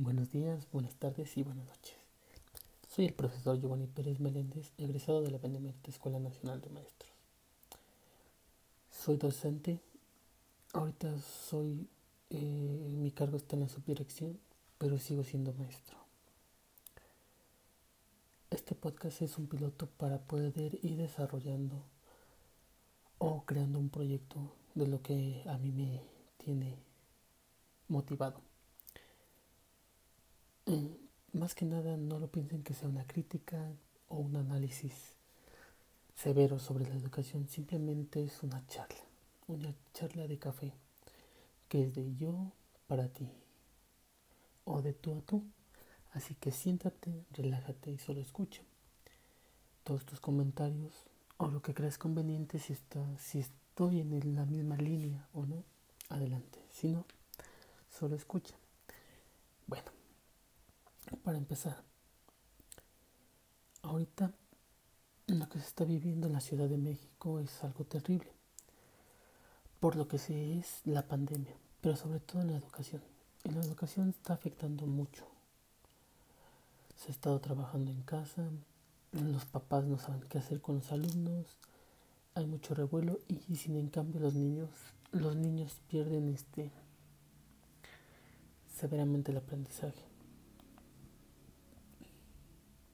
Buenos días, buenas tardes y buenas noches. Soy el profesor Giovanni Pérez Meléndez, egresado de la Benemérita Escuela Nacional de Maestros. Soy docente, ahorita soy, eh, mi cargo está en la subdirección, pero sigo siendo maestro. Este podcast es un piloto para poder ir desarrollando o creando un proyecto de lo que a mí me tiene motivado. Más que nada no lo piensen que sea una crítica o un análisis severo sobre la educación, simplemente es una charla, una charla de café, que es de yo para ti o de tú a tú. Así que siéntate, relájate y solo escucha. Todos tus comentarios o lo que creas conveniente si está, si estoy en la misma línea o no, adelante. Si no, solo escucha. Para empezar, ahorita lo que se está viviendo en la Ciudad de México es algo terrible, por lo que se es la pandemia, pero sobre todo en la educación. En la educación está afectando mucho. Se ha estado trabajando en casa, los papás no saben qué hacer con los alumnos, hay mucho revuelo y sin en cambio los niños, los niños pierden este severamente el aprendizaje.